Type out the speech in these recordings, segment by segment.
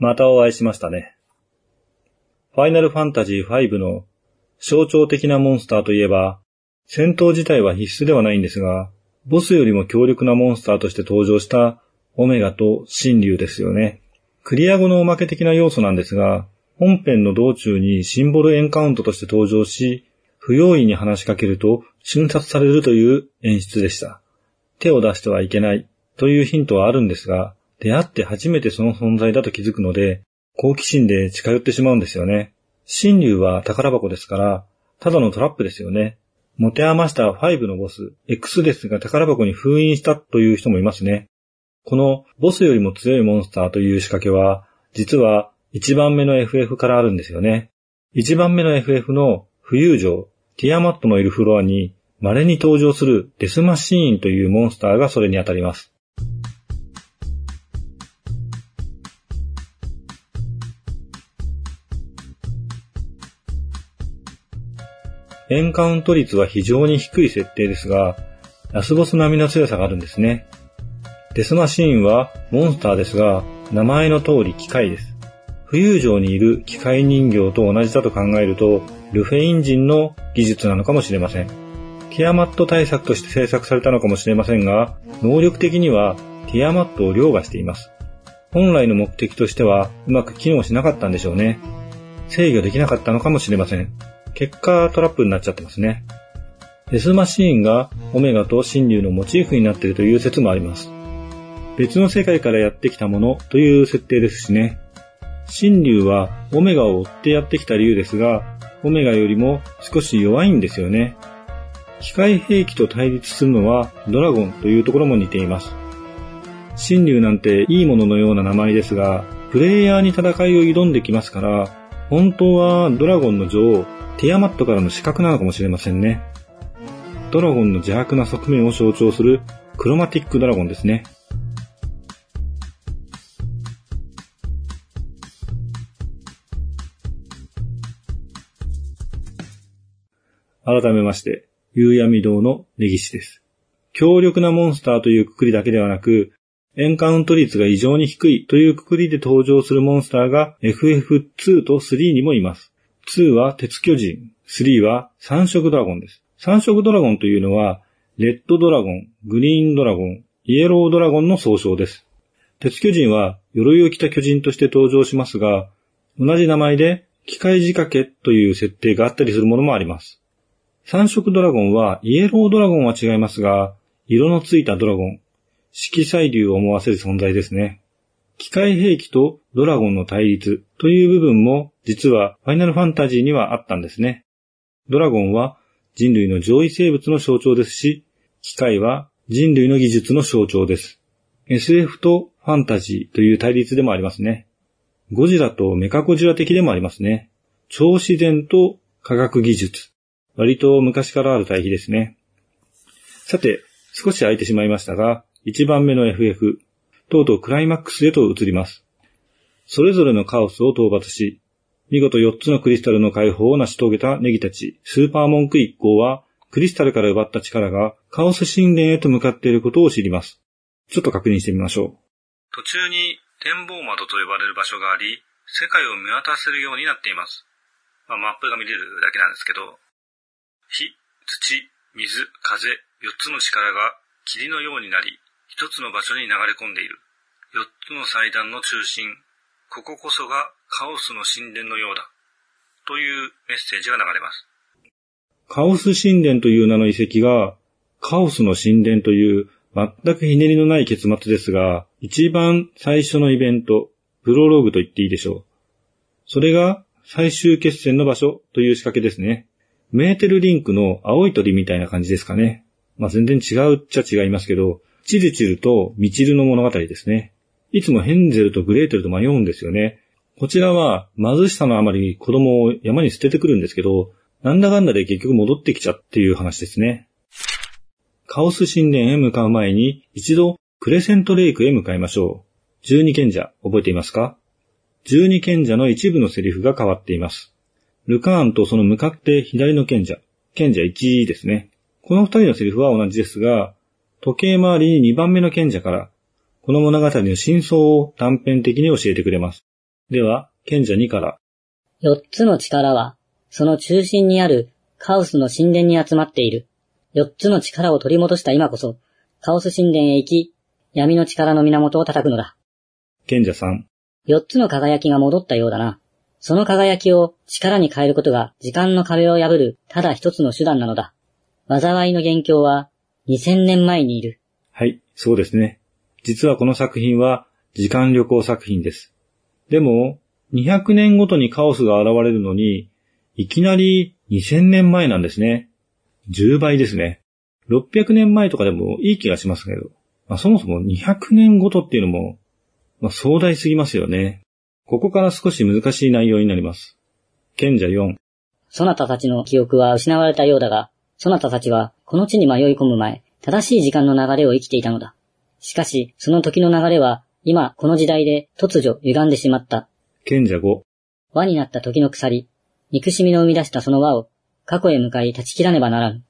またお会いしましたね。ファイナルファンタジー5の象徴的なモンスターといえば、戦闘自体は必須ではないんですが、ボスよりも強力なモンスターとして登場したオメガと神竜ですよね。クリア後のおまけ的な要素なんですが、本編の道中にシンボルエンカウントとして登場し、不用意に話しかけると瞬殺されるという演出でした。手を出してはいけないというヒントはあるんですが、出会って初めてその存在だと気づくので、好奇心で近寄ってしまうんですよね。神竜は宝箱ですから、ただのトラップですよね。持て余した5のボス、X ですが宝箱に封印したという人もいますね。このボスよりも強いモンスターという仕掛けは、実は1番目の FF からあるんですよね。1番目の FF の浮遊城、ティアマットのいるフロアに稀に登場するデスマシーンというモンスターがそれにあたります。エンカウント率は非常に低い設定ですが、ラスボス並みの強さがあるんですね。デスマシーンはモンスターですが、名前の通り機械です。浮遊城にいる機械人形と同じだと考えると、ルフェインジンの技術なのかもしれません。ティアマット対策として制作されたのかもしれませんが、能力的にはティアマットを凌駕しています。本来の目的としてはうまく機能しなかったんでしょうね。制御できなかったのかもしれません。結果トラップになっちゃってますね。デスマシーンがオメガと神竜のモチーフになっているという説もあります。別の世界からやってきたものという設定ですしね。神竜はオメガを追ってやってきた竜ですが、オメガよりも少し弱いんですよね。機械兵器と対立するのはドラゴンというところも似ています。神竜なんていいもののような名前ですが、プレイヤーに戦いを挑んできますから、本当はドラゴンの女王、ティアマットからの資格なのかもしれませんね。ドラゴンの邪悪な側面を象徴するクロマティックドラゴンですね。改めまして、夕闇堂の根岸です。強力なモンスターというくくりだけではなく、エンカウント率が異常に低いというくくりで登場するモンスターが FF2 と3にもいます。2は鉄巨人、3は三色ドラゴンです。三色ドラゴンというのは、レッドドラゴン、グリーンドラゴン、イエロードラゴンの総称です。鉄巨人は鎧を着た巨人として登場しますが、同じ名前で機械仕掛けという設定があったりするものもあります。三色ドラゴンはイエロードラゴンは違いますが、色のついたドラゴン、色彩流を思わせる存在ですね。機械兵器とドラゴンの対立という部分も実はファイナルファンタジーにはあったんですね。ドラゴンは人類の上位生物の象徴ですし、機械は人類の技術の象徴です。SF とファンタジーという対立でもありますね。ゴジラとメカゴジラ的でもありますね。超自然と科学技術。割と昔からある対比ですね。さて、少し空いてしまいましたが、1番目の FF、とうとうクライマックスへと移ります。それぞれのカオスを討伐し、見事4つのクリスタルの解放を成し遂げたネギたち、スーパーモンク一行は、クリスタルから奪った力がカオス神殿へと向かっていることを知ります。ちょっと確認してみましょう。途中に展望窓と呼ばれる場所があり、世界を見渡せるようになっています。まあ、マップが見れるだけなんですけど、火、土、水、風、4つの力が霧のようになり、一つの場所に流れ込んでいる。四つの祭壇の中心、こここそがカオスの神殿のようだ。というメッセージが流れます。カオス神殿という名の遺跡が、カオスの神殿という全くひねりのない結末ですが、一番最初のイベント、プロローグと言っていいでしょう。それが最終決戦の場所という仕掛けですね。メーテルリンクの青い鳥みたいな感じですかね。まあ、全然違うっちゃ違いますけど、チルチルとミチルの物語ですね。いつもヘンゼルとグレーテルと迷うんですよね。こちらは貧しさのあまり子供を山に捨ててくるんですけど、なんだかんだで結局戻ってきちゃっていう話ですね。カオス神殿へ向かう前に一度クレセントレイクへ向かいましょう。十二賢者、覚えていますか？十二賢者の一部のセリフが変わっています。ルカーンとその向かって左の賢者、賢者1ですね。この二人のセリフは同じですが、時計回りに2番目の賢者から、この物語の真相を短編的に教えてくれます。では、賢者2から。四つの力は、その中心にあるカオスの神殿に集まっている。四つの力を取り戻した今こそ、カオス神殿へ行き、闇の力の源を叩くのだ。賢者3。四つの輝きが戻ったようだな。その輝きを力に変えることが時間の壁を破るただ一つの手段なのだ。災いの元凶は2000年前にいる。はい、そうですね。実はこの作品は時間旅行作品です。でも、200年ごとにカオスが現れるのに、いきなり2000年前なんですね。10倍ですね。600年前とかでもいい気がしますけど、まあ、そもそも200年ごとっていうのも、まあ、壮大すぎますよね。ここから少し難しい内容になります。賢者4。そなたたちの記憶は失われたようだが、そなたたちはこの地に迷い込む前、正しい時間の流れを生きていたのだ。しかし、その時の流れは、今、この時代で突如歪んでしまった。賢者5。輪になった時の鎖、憎しみの生み出したその輪を、過去へ向かい断ち切らねばならぬ。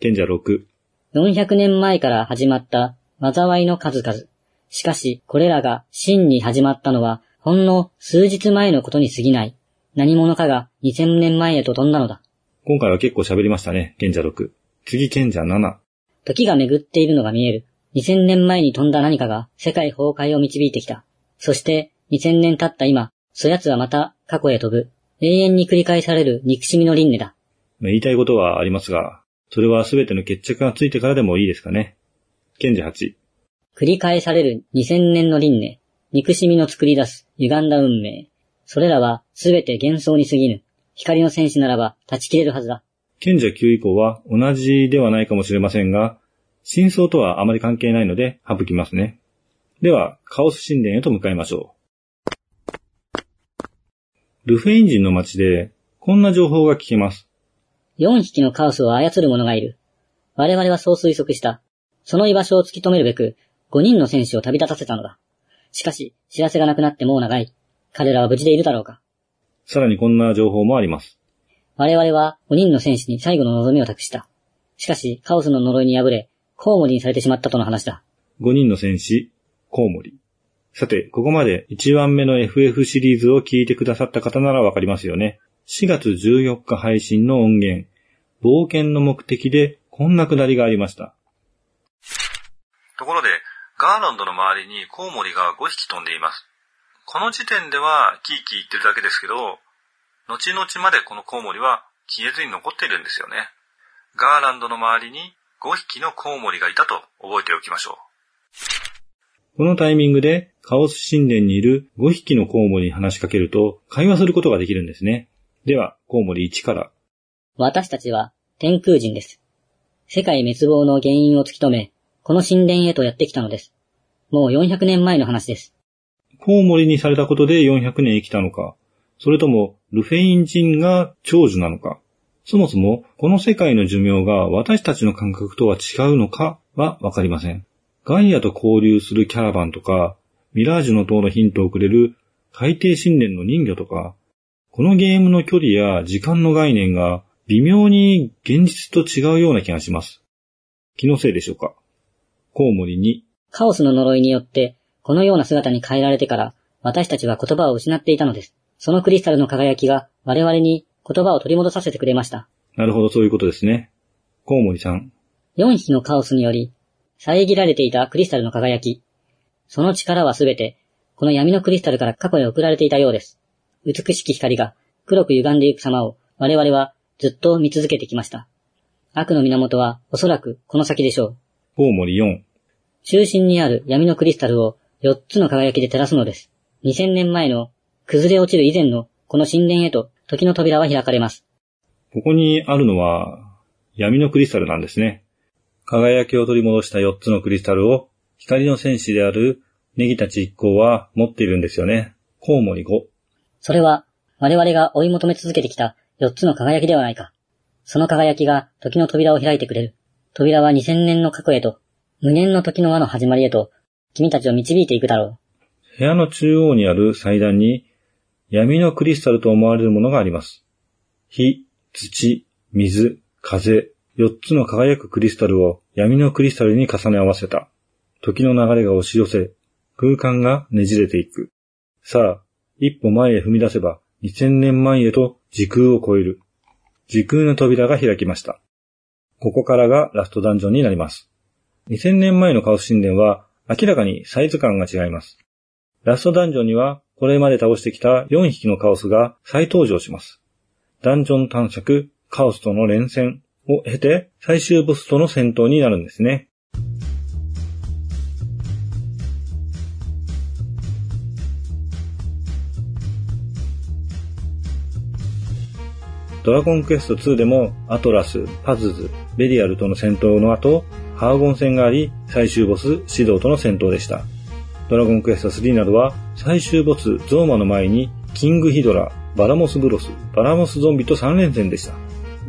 賢者6。400年前から始まった災いの数々。しかし、これらが真に始まったのは、ほんの数日前のことに過ぎない。何者かが2000年前へと飛んだのだ。今回は結構喋りましたね。賢者6。次賢者7。時が巡っているのが見える。2000年前に飛んだ何かが世界崩壊を導いてきた。そして、2000年経った今、そやつはまた過去へ飛ぶ。永遠に繰り返される憎しみの輪廻だ。まあ言いたいことはありますが、それは全ての決着がついてからでもいいですかね。賢者8。繰り返される2000年の輪廻。憎しみの作り出す歪んだ運命。それらは全て幻想に過ぎぬ。光の戦士ならば断ち切れるはずだ。賢者9以降は同じではないかもしれませんが、真相とはあまり関係ないので省きますね。では、カオス神殿へと向かいましょう。ルフェイン人の街で、こんな情報が聞けます。4匹のカオスを操る者がいる。我々はそう推測した。その居場所を突き止めるべく、5人の戦士を旅立たせたのだ。しかし、知らせがなくなってもう長い。彼らは無事でいるだろうか。さらにこんな情報もあります。我々は5人の戦士に最後の望みを託した。しかし、カオスの呪いに敗れ、コウモリにされてしまったとの話だ。5人の戦士、コウモリ。さて、ここまで1番目の FF シリーズを聞いてくださった方ならわかりますよね。4月14日配信の音源、冒険の目的でこんなくだりがありました。ところで、ガーランドの周りにコウモリが5匹飛んでいます。この時点ではキーキー言ってるだけですけど、後々までこのコウモリは消えずに残っているんですよね。ガーランドの周りに5匹のコウモリがいたと覚えておきましょう。このタイミングでカオス神殿にいる5匹のコウモリに話しかけると会話することができるんですね。では、コウモリ1から。私たちは天空人です。世界滅亡の原因を突き止め、この神殿へとやってきたのです。もう400年前の話です。コウモリにされたことで400年生きたのか、それともルフェイン人が長寿なのか、そもそもこの世界の寿命が私たちの感覚とは違うのかはわかりません。ガイアと交流するキャラバンとか、ミラージュの塔のヒントをくれる海底神殿の人魚とか、このゲームの距離や時間の概念が微妙に現実と違うような気がします。気のせいでしょうかコウモリに、カオスの呪いによって、このような姿に変えられてから、私たちは言葉を失っていたのです。そのクリスタルの輝きが我々に言葉を取り戻させてくれました。なるほどそういうことですね。コウモリさん、4匹のカオスにより、遮られていたクリスタルの輝き。その力はすべて、この闇のクリスタルから過去へ送られていたようです。美しき光が黒く歪んでいく様を我々はずっと見続けてきました。悪の源はおそらくこの先でしょう。コウモリ4、中心にある闇のクリスタルを4つの輝きで照らすのです。2000年前の崩れ落ちる以前のこの神殿へと時の扉は開かれます。ここにあるのは闇のクリスタルなんですね。輝きを取り戻した4つのクリスタルを光の戦士であるネギたち一行は持っているんですよね。コウモリ5。それは我々が追い求め続けてきた4つの輝きではないか。その輝きが時の扉を開いてくれる。扉は2000年の過去へと、無限の時の輪の始まりへと、君たちを導いていくだろう部屋の中央にある祭壇に闇のクリスタルと思われるものがあります。火、土、水、風、4つの輝くクリスタルを闇のクリスタルに重ね合わせた。時の流れが押し寄せ、空間がねじれていく。さあ、一歩前へ踏み出せば2000年前へと時空を超える。時空の扉が開きました。ここからがラストダンジョンになります。2000年前のカオス神殿は明らかにサイズ感が違います。ラストダンジョンにはこれまで倒してきた4匹のカオスが再登場します。ダンジョン探索、カオスとの連戦を経て最終ボスとの戦闘になるんですね。ドラゴンクエスト2でもアトラス、パズズ、ベリアルとの戦闘の後、ハーゴン戦があり、最終ボス、シドウとの戦闘でした。ドラゴンクエスト3などは、最終ボス、ゾーマの前に、キングヒドラ、バラモスブロス、バラモスゾンビと3連戦でした。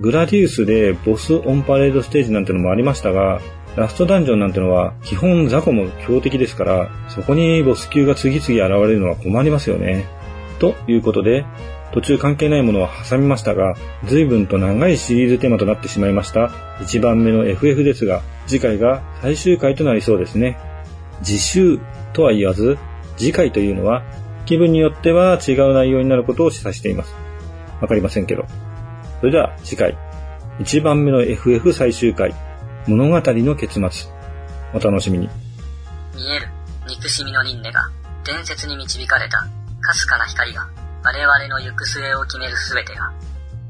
グラディウスでボスオンパレードステージなんてのもありましたが、ラストダンジョンなんてのは基本雑魚も強敵ですから、そこにボス級が次々現れるのは困りますよね。ということで、途中関係ないものは挟みましたが、随分と長いシリーズテーマとなってしまいました1番目の FF ですが、次回が最終回となりそうですね。次週とは言わず、次回というのは気分によっては違う内容になることを示唆しています。わかりませんけど。それでは次回、1番目の FF 最終回、物語の結末。お楽しみに。見える憎しみの輪廻が伝説に導かれたかすかな光が我々の行く末を決める全てが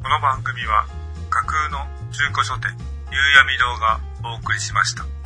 この番組は架空の中古書店、夕闇堂がお送りしました。